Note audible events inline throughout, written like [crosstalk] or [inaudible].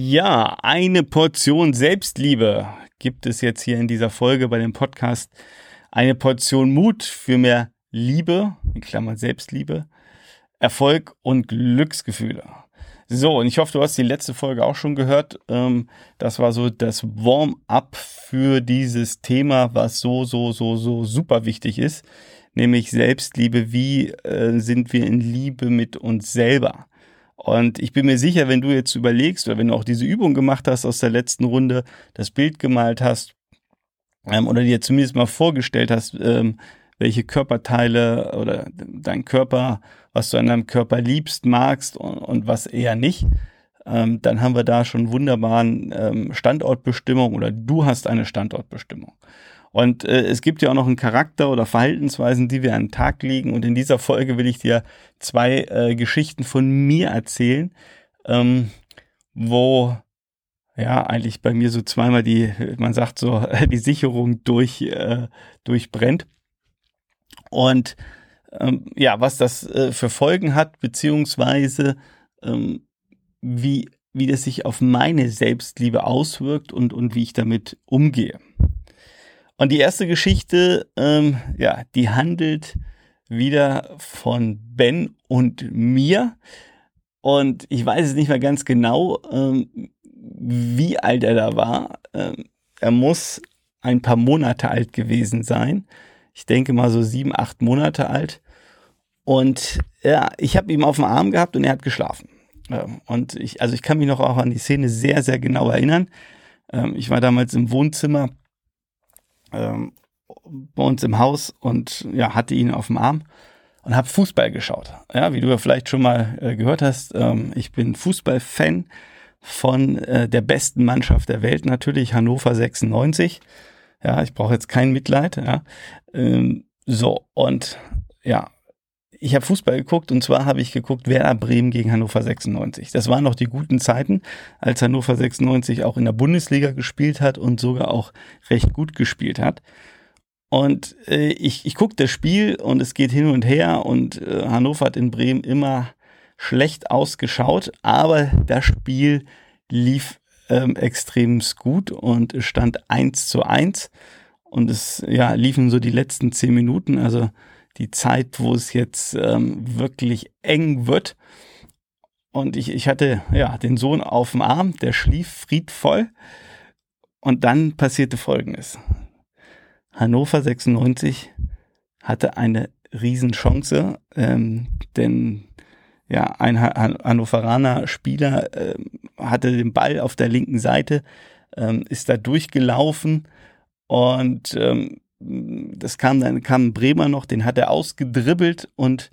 Ja, eine Portion Selbstliebe gibt es jetzt hier in dieser Folge bei dem Podcast. Eine Portion Mut für mehr Liebe, in Klammern Selbstliebe, Erfolg und Glücksgefühle. So, und ich hoffe, du hast die letzte Folge auch schon gehört. Ähm, das war so das Warm-up für dieses Thema, was so, so, so, so super wichtig ist, nämlich Selbstliebe. Wie äh, sind wir in Liebe mit uns selber? Und ich bin mir sicher, wenn du jetzt überlegst oder wenn du auch diese Übung gemacht hast aus der letzten Runde, das Bild gemalt hast ähm, oder dir zumindest mal vorgestellt hast, ähm, welche Körperteile oder dein Körper, was du an deinem Körper liebst, magst und, und was eher nicht, ähm, dann haben wir da schon wunderbaren ähm, Standortbestimmung oder du hast eine Standortbestimmung. Und äh, es gibt ja auch noch einen Charakter oder Verhaltensweisen, die wir an den Tag legen. Und in dieser Folge will ich dir zwei äh, Geschichten von mir erzählen, ähm, wo ja eigentlich bei mir so zweimal die, man sagt so, [laughs] die Sicherung durch, äh, durchbrennt. Und ähm, ja, was das äh, für Folgen hat, beziehungsweise ähm, wie, wie das sich auf meine Selbstliebe auswirkt und, und wie ich damit umgehe. Und die erste Geschichte, ähm, ja, die handelt wieder von Ben und mir. Und ich weiß es nicht mehr ganz genau, ähm, wie alt er da war. Ähm, er muss ein paar Monate alt gewesen sein. Ich denke mal so sieben, acht Monate alt. Und ja, ich habe ihn auf dem Arm gehabt und er hat geschlafen. Ähm, und ich, also ich kann mich noch auch an die Szene sehr, sehr genau erinnern. Ähm, ich war damals im Wohnzimmer ähm, bei uns im Haus und ja, hatte ihn auf dem Arm und habe Fußball geschaut. Ja, wie du ja vielleicht schon mal äh, gehört hast, ähm, ich bin Fußballfan von äh, der besten Mannschaft der Welt natürlich, Hannover 96. Ja, ich brauche jetzt kein Mitleid. Ja. Ähm, so, und ja, ich habe Fußball geguckt und zwar habe ich geguckt Werder Bremen gegen Hannover 96. Das waren noch die guten Zeiten, als Hannover 96 auch in der Bundesliga gespielt hat und sogar auch recht gut gespielt hat. Und äh, ich, ich gucke das Spiel und es geht hin und her und äh, Hannover hat in Bremen immer schlecht ausgeschaut, aber das Spiel lief ähm, extrem gut und stand 1 zu 1 und es ja, liefen so die letzten zehn Minuten, also die Zeit, wo es jetzt ähm, wirklich eng wird. Und ich, ich hatte ja den Sohn auf dem Arm, der schlief friedvoll. Und dann passierte Folgendes. Hannover 96 hatte eine Riesenchance, ähm, denn ja, ein Hannoveraner Spieler äh, hatte den Ball auf der linken Seite, ähm, ist da durchgelaufen und ähm, das kam dann kam Bremer noch, den hat er ausgedribbelt und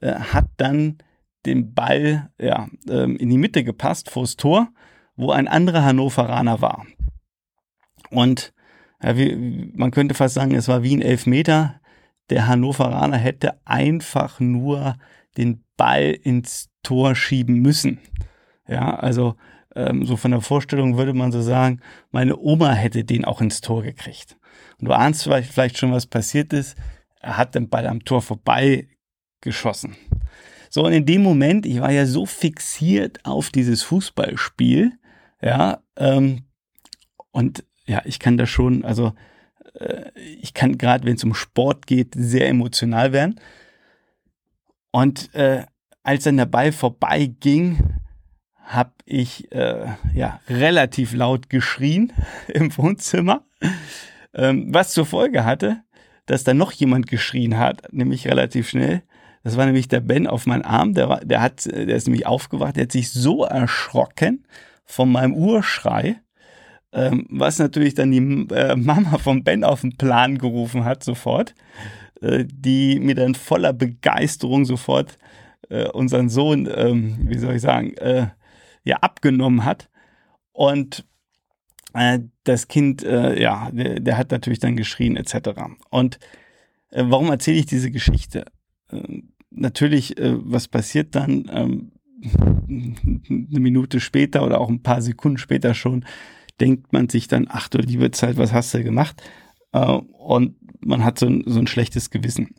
äh, hat dann den Ball ja, ähm, in die Mitte gepasst vors Tor, wo ein anderer Hannoveraner war. Und ja, wie, man könnte fast sagen, es war wie ein Elfmeter. Der Hannoveraner hätte einfach nur den Ball ins Tor schieben müssen. Ja, also ähm, so von der Vorstellung würde man so sagen, meine Oma hätte den auch ins Tor gekriegt. Und du ahnst vielleicht schon, was passiert ist. Er hat den Ball am Tor vorbei geschossen. So, und in dem Moment, ich war ja so fixiert auf dieses Fußballspiel, ja, ähm, und ja, ich kann da schon, also äh, ich kann gerade, wenn es um Sport geht, sehr emotional werden. Und äh, als dann der Ball vorbei ging, habe ich äh, ja relativ laut geschrien [laughs] im Wohnzimmer. Ähm, was zur Folge hatte, dass da noch jemand geschrien hat, nämlich relativ schnell. Das war nämlich der Ben auf meinen Arm, der, war, der, hat, der ist nämlich aufgewacht, der hat sich so erschrocken von meinem Urschrei, ähm, was natürlich dann die äh, Mama von Ben auf den Plan gerufen hat sofort, äh, die mir dann voller Begeisterung sofort äh, unseren Sohn, ähm, wie soll ich sagen, äh, ja abgenommen hat und äh, das Kind, äh, ja, der, der, hat natürlich dann geschrien etc. Und äh, warum erzähle ich diese Geschichte? Äh, natürlich, äh, was passiert dann? Ähm, [laughs] eine Minute später oder auch ein paar Sekunden später schon, denkt man sich dann, ach du liebe Zeit, was hast du gemacht? Äh, und man hat so ein, so ein schlechtes Gewissen.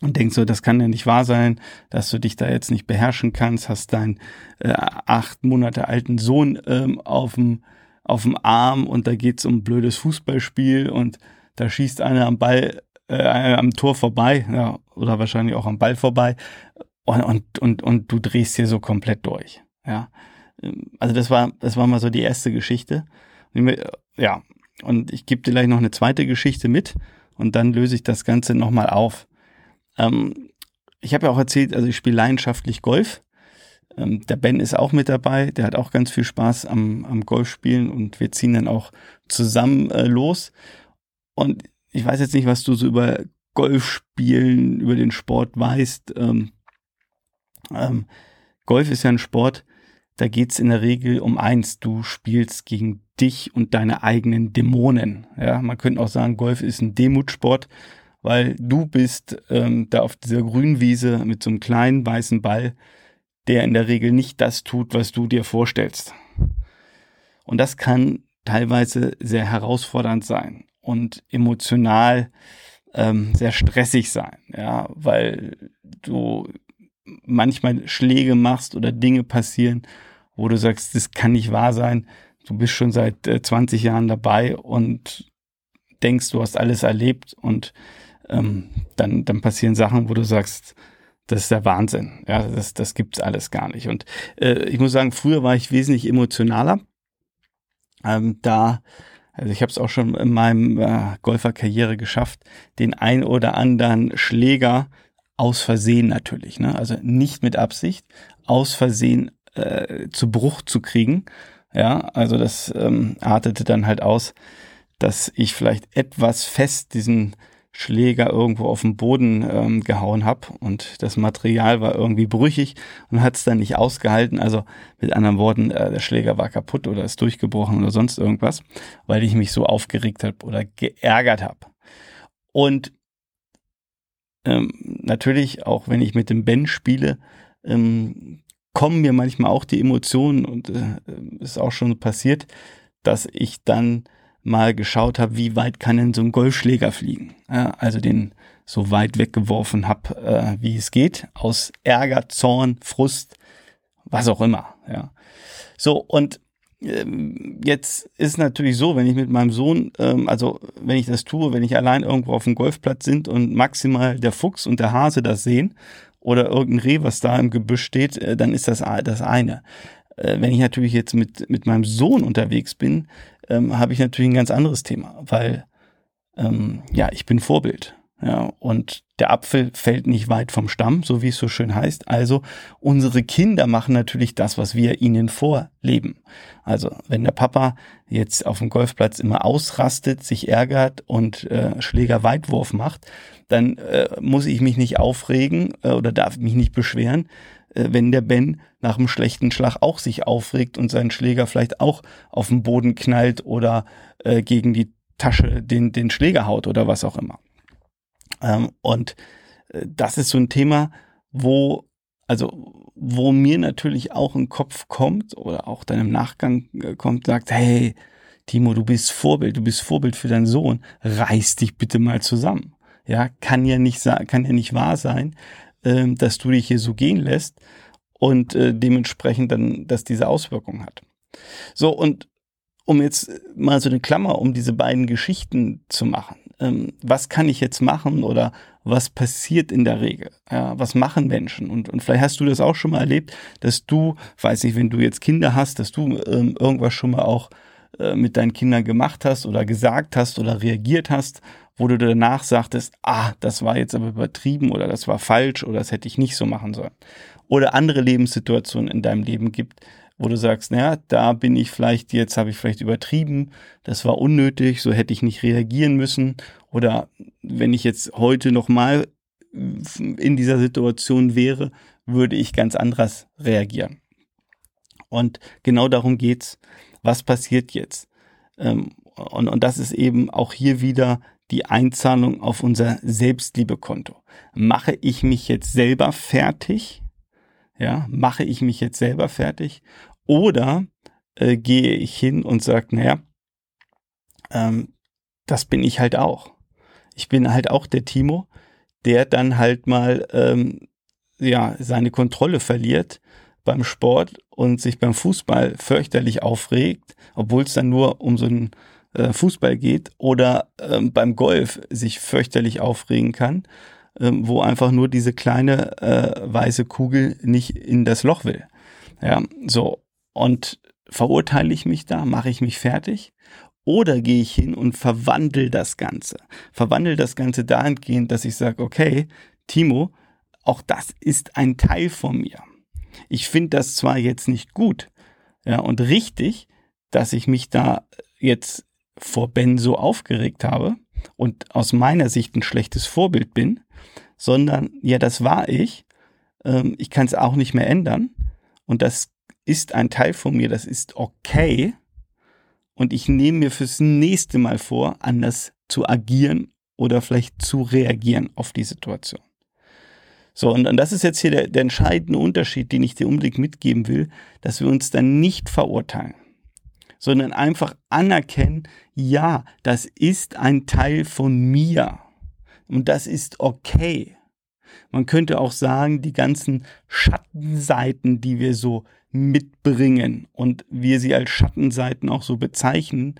Und denkst so, das kann ja nicht wahr sein, dass du dich da jetzt nicht beherrschen kannst, hast deinen äh, acht Monate alten Sohn ähm, auf dem auf dem Arm und da geht's um blödes Fußballspiel und da schießt einer am Ball äh, am Tor vorbei, ja, oder wahrscheinlich auch am Ball vorbei und, und, und, und du drehst hier so komplett durch. Ja. Also das war, das war mal so die erste Geschichte. Ja, und ich gebe dir gleich noch eine zweite Geschichte mit und dann löse ich das Ganze nochmal auf. Ähm, ich habe ja auch erzählt, also ich spiele leidenschaftlich Golf. Ähm, der Ben ist auch mit dabei, der hat auch ganz viel Spaß am, am Golfspielen und wir ziehen dann auch zusammen äh, los. Und ich weiß jetzt nicht, was du so über Golfspielen, über den Sport weißt. Ähm, ähm, Golf ist ja ein Sport, da geht's in der Regel um eins, du spielst gegen dich und deine eigenen Dämonen. Ja, man könnte auch sagen, Golf ist ein Demutsport, weil du bist ähm, da auf dieser grünen Wiese mit so einem kleinen weißen Ball, der in der Regel nicht das tut, was du dir vorstellst. Und das kann teilweise sehr herausfordernd sein und emotional ähm, sehr stressig sein, ja, weil du manchmal Schläge machst oder Dinge passieren, wo du sagst, das kann nicht wahr sein. Du bist schon seit äh, 20 Jahren dabei und denkst, du hast alles erlebt und ähm, dann, dann passieren Sachen, wo du sagst, das ist der Wahnsinn. Ja, das, das gibt's alles gar nicht. Und äh, ich muss sagen, früher war ich wesentlich emotionaler. Ähm, da, also ich habe es auch schon in meinem äh, Golferkarriere geschafft, den ein oder anderen Schläger aus Versehen natürlich, ne? also nicht mit Absicht, aus Versehen äh, zu Bruch zu kriegen. Ja, also das ähm, artete dann halt aus, dass ich vielleicht etwas fest diesen Schläger irgendwo auf den Boden ähm, gehauen habe und das Material war irgendwie brüchig und hat es dann nicht ausgehalten. Also mit anderen Worten, äh, der Schläger war kaputt oder ist durchgebrochen oder sonst irgendwas, weil ich mich so aufgeregt habe oder geärgert habe. Und ähm, natürlich, auch wenn ich mit dem Ben spiele, ähm, kommen mir manchmal auch die Emotionen und äh, ist auch schon passiert, dass ich dann mal geschaut habe, wie weit kann denn so ein Golfschläger fliegen. Ja, also den so weit weggeworfen habe, äh, wie es geht, aus Ärger, Zorn, Frust, was auch immer. Ja. So, und ähm, jetzt ist natürlich so, wenn ich mit meinem Sohn, ähm, also wenn ich das tue, wenn ich allein irgendwo auf dem Golfplatz sind und maximal der Fuchs und der Hase das sehen oder irgendein Reh, was da im Gebüsch steht, äh, dann ist das das eine. Äh, wenn ich natürlich jetzt mit, mit meinem Sohn unterwegs bin, ähm, habe ich natürlich ein ganz anderes Thema, weil ähm, ja, ich bin Vorbild. Ja, und der Apfel fällt nicht weit vom Stamm, so wie es so schön heißt. Also unsere Kinder machen natürlich das, was wir ihnen vorleben. Also wenn der Papa jetzt auf dem Golfplatz immer ausrastet, sich ärgert und äh, Schlägerweitwurf macht, dann äh, muss ich mich nicht aufregen äh, oder darf mich nicht beschweren, wenn der Ben nach einem schlechten Schlag auch sich aufregt und seinen Schläger vielleicht auch auf den Boden knallt oder äh, gegen die Tasche den, den Schläger haut oder was auch immer. Ähm, und äh, das ist so ein Thema, wo, also, wo mir natürlich auch ein Kopf kommt oder auch dann im Nachgang äh, kommt, sagt, hey, Timo, du bist Vorbild, du bist Vorbild für deinen Sohn, reiß dich bitte mal zusammen. Ja, kann ja nicht, kann ja nicht wahr sein, äh, dass du dich hier so gehen lässt und äh, dementsprechend dann, dass diese Auswirkungen hat. So, und um jetzt mal so eine Klammer um diese beiden Geschichten zu machen ähm, was kann ich jetzt machen oder was passiert in der Regel? Ja, was machen Menschen? Und, und vielleicht hast du das auch schon mal erlebt, dass du, weiß nicht, wenn du jetzt Kinder hast, dass du ähm, irgendwas schon mal auch äh, mit deinen Kindern gemacht hast oder gesagt hast oder reagiert hast, wo du danach sagtest, ah, das war jetzt aber übertrieben oder das war falsch oder das hätte ich nicht so machen sollen. Oder andere Lebenssituationen in deinem Leben gibt, wo du sagst, naja, da bin ich vielleicht, jetzt habe ich vielleicht übertrieben, das war unnötig, so hätte ich nicht reagieren müssen. Oder wenn ich jetzt heute nochmal in dieser Situation wäre, würde ich ganz anders reagieren. Und genau darum geht's. Was passiert jetzt? Ähm, und, und das ist eben auch hier wieder die Einzahlung auf unser Selbstliebekonto. Mache ich mich jetzt selber fertig? Ja, mache ich mich jetzt selber fertig oder äh, gehe ich hin und sage, naja, ähm, das bin ich halt auch. Ich bin halt auch der Timo, der dann halt mal ähm, ja seine Kontrolle verliert beim Sport und sich beim Fußball fürchterlich aufregt, obwohl es dann nur um so einen äh, Fußball geht oder ähm, beim Golf sich fürchterlich aufregen kann, ähm, wo einfach nur diese kleine äh, weiße Kugel nicht in das Loch will. Ja, so. Und verurteile ich mich da, mache ich mich fertig oder gehe ich hin und verwandle das Ganze. Verwandle das Ganze dahingehend, dass ich sage, okay, Timo, auch das ist ein Teil von mir. Ich finde das zwar jetzt nicht gut, ja, und richtig, dass ich mich da jetzt vor Ben so aufgeregt habe und aus meiner Sicht ein schlechtes Vorbild bin, sondern ja, das war ich. Ähm, ich kann es auch nicht mehr ändern. Und das ist ein Teil von mir, das ist okay. Und ich nehme mir fürs nächste Mal vor, anders zu agieren oder vielleicht zu reagieren auf die Situation. So, und, und das ist jetzt hier der, der entscheidende Unterschied, den ich dir unbedingt mitgeben will, dass wir uns dann nicht verurteilen, sondern einfach anerkennen, ja, das ist ein Teil von mir. Und das ist okay. Man könnte auch sagen, die ganzen Schattenseiten, die wir so mitbringen und wir sie als Schattenseiten auch so bezeichnen,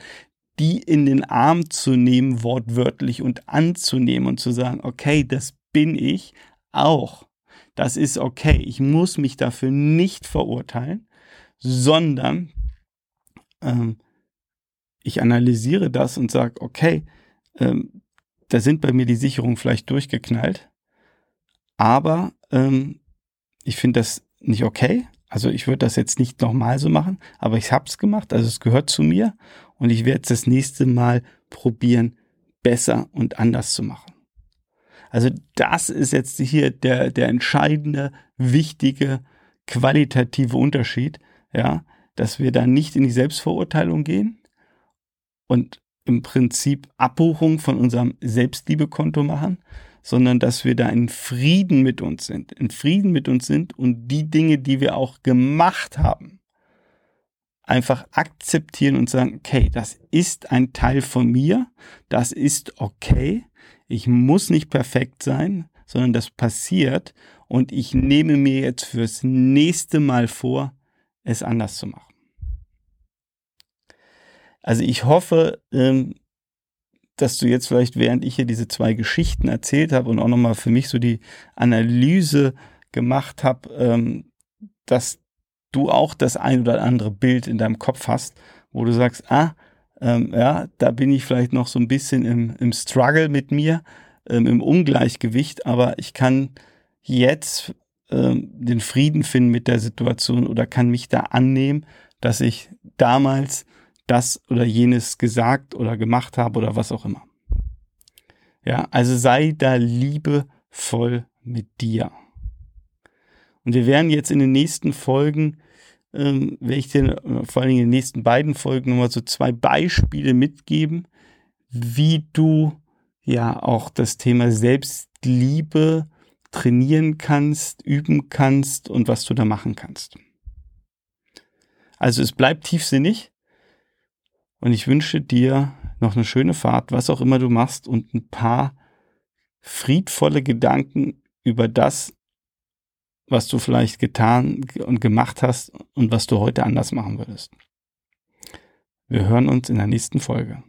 die in den Arm zu nehmen, wortwörtlich und anzunehmen und zu sagen, okay, das bin ich auch. Das ist okay. Ich muss mich dafür nicht verurteilen, sondern ähm, ich analysiere das und sage, okay, ähm, da sind bei mir die Sicherungen vielleicht durchgeknallt, aber ähm, ich finde das nicht okay. Also ich würde das jetzt nicht nochmal so machen, aber ich habe es gemacht, also es gehört zu mir und ich werde es das nächste Mal probieren, besser und anders zu machen. Also das ist jetzt hier der, der entscheidende, wichtige, qualitative Unterschied, ja, dass wir da nicht in die Selbstverurteilung gehen und im Prinzip Abbuchung von unserem Selbstliebekonto machen, sondern dass wir da in Frieden mit uns sind, in Frieden mit uns sind und die Dinge, die wir auch gemacht haben, einfach akzeptieren und sagen, okay, das ist ein Teil von mir, das ist okay, ich muss nicht perfekt sein, sondern das passiert und ich nehme mir jetzt fürs nächste Mal vor, es anders zu machen. Also ich hoffe, ähm, dass du jetzt vielleicht, während ich hier diese zwei Geschichten erzählt habe und auch nochmal für mich so die Analyse gemacht habe, ähm, dass du auch das ein oder andere Bild in deinem Kopf hast, wo du sagst, ah, ähm, ja, da bin ich vielleicht noch so ein bisschen im, im Struggle mit mir, ähm, im Ungleichgewicht, aber ich kann jetzt ähm, den Frieden finden mit der Situation oder kann mich da annehmen, dass ich damals das oder jenes gesagt oder gemacht habe oder was auch immer. Ja, also sei da liebevoll mit dir. Und wir werden jetzt in den nächsten Folgen ähm, werde ich dir äh, vor allen Dingen in den nächsten beiden Folgen nochmal so zwei Beispiele mitgeben, wie du ja auch das Thema Selbstliebe trainieren kannst, üben kannst und was du da machen kannst. Also es bleibt tiefsinnig und ich wünsche dir noch eine schöne Fahrt, was auch immer du machst und ein paar friedvolle Gedanken über das, was du vielleicht getan und gemacht hast und was du heute anders machen würdest. Wir hören uns in der nächsten Folge.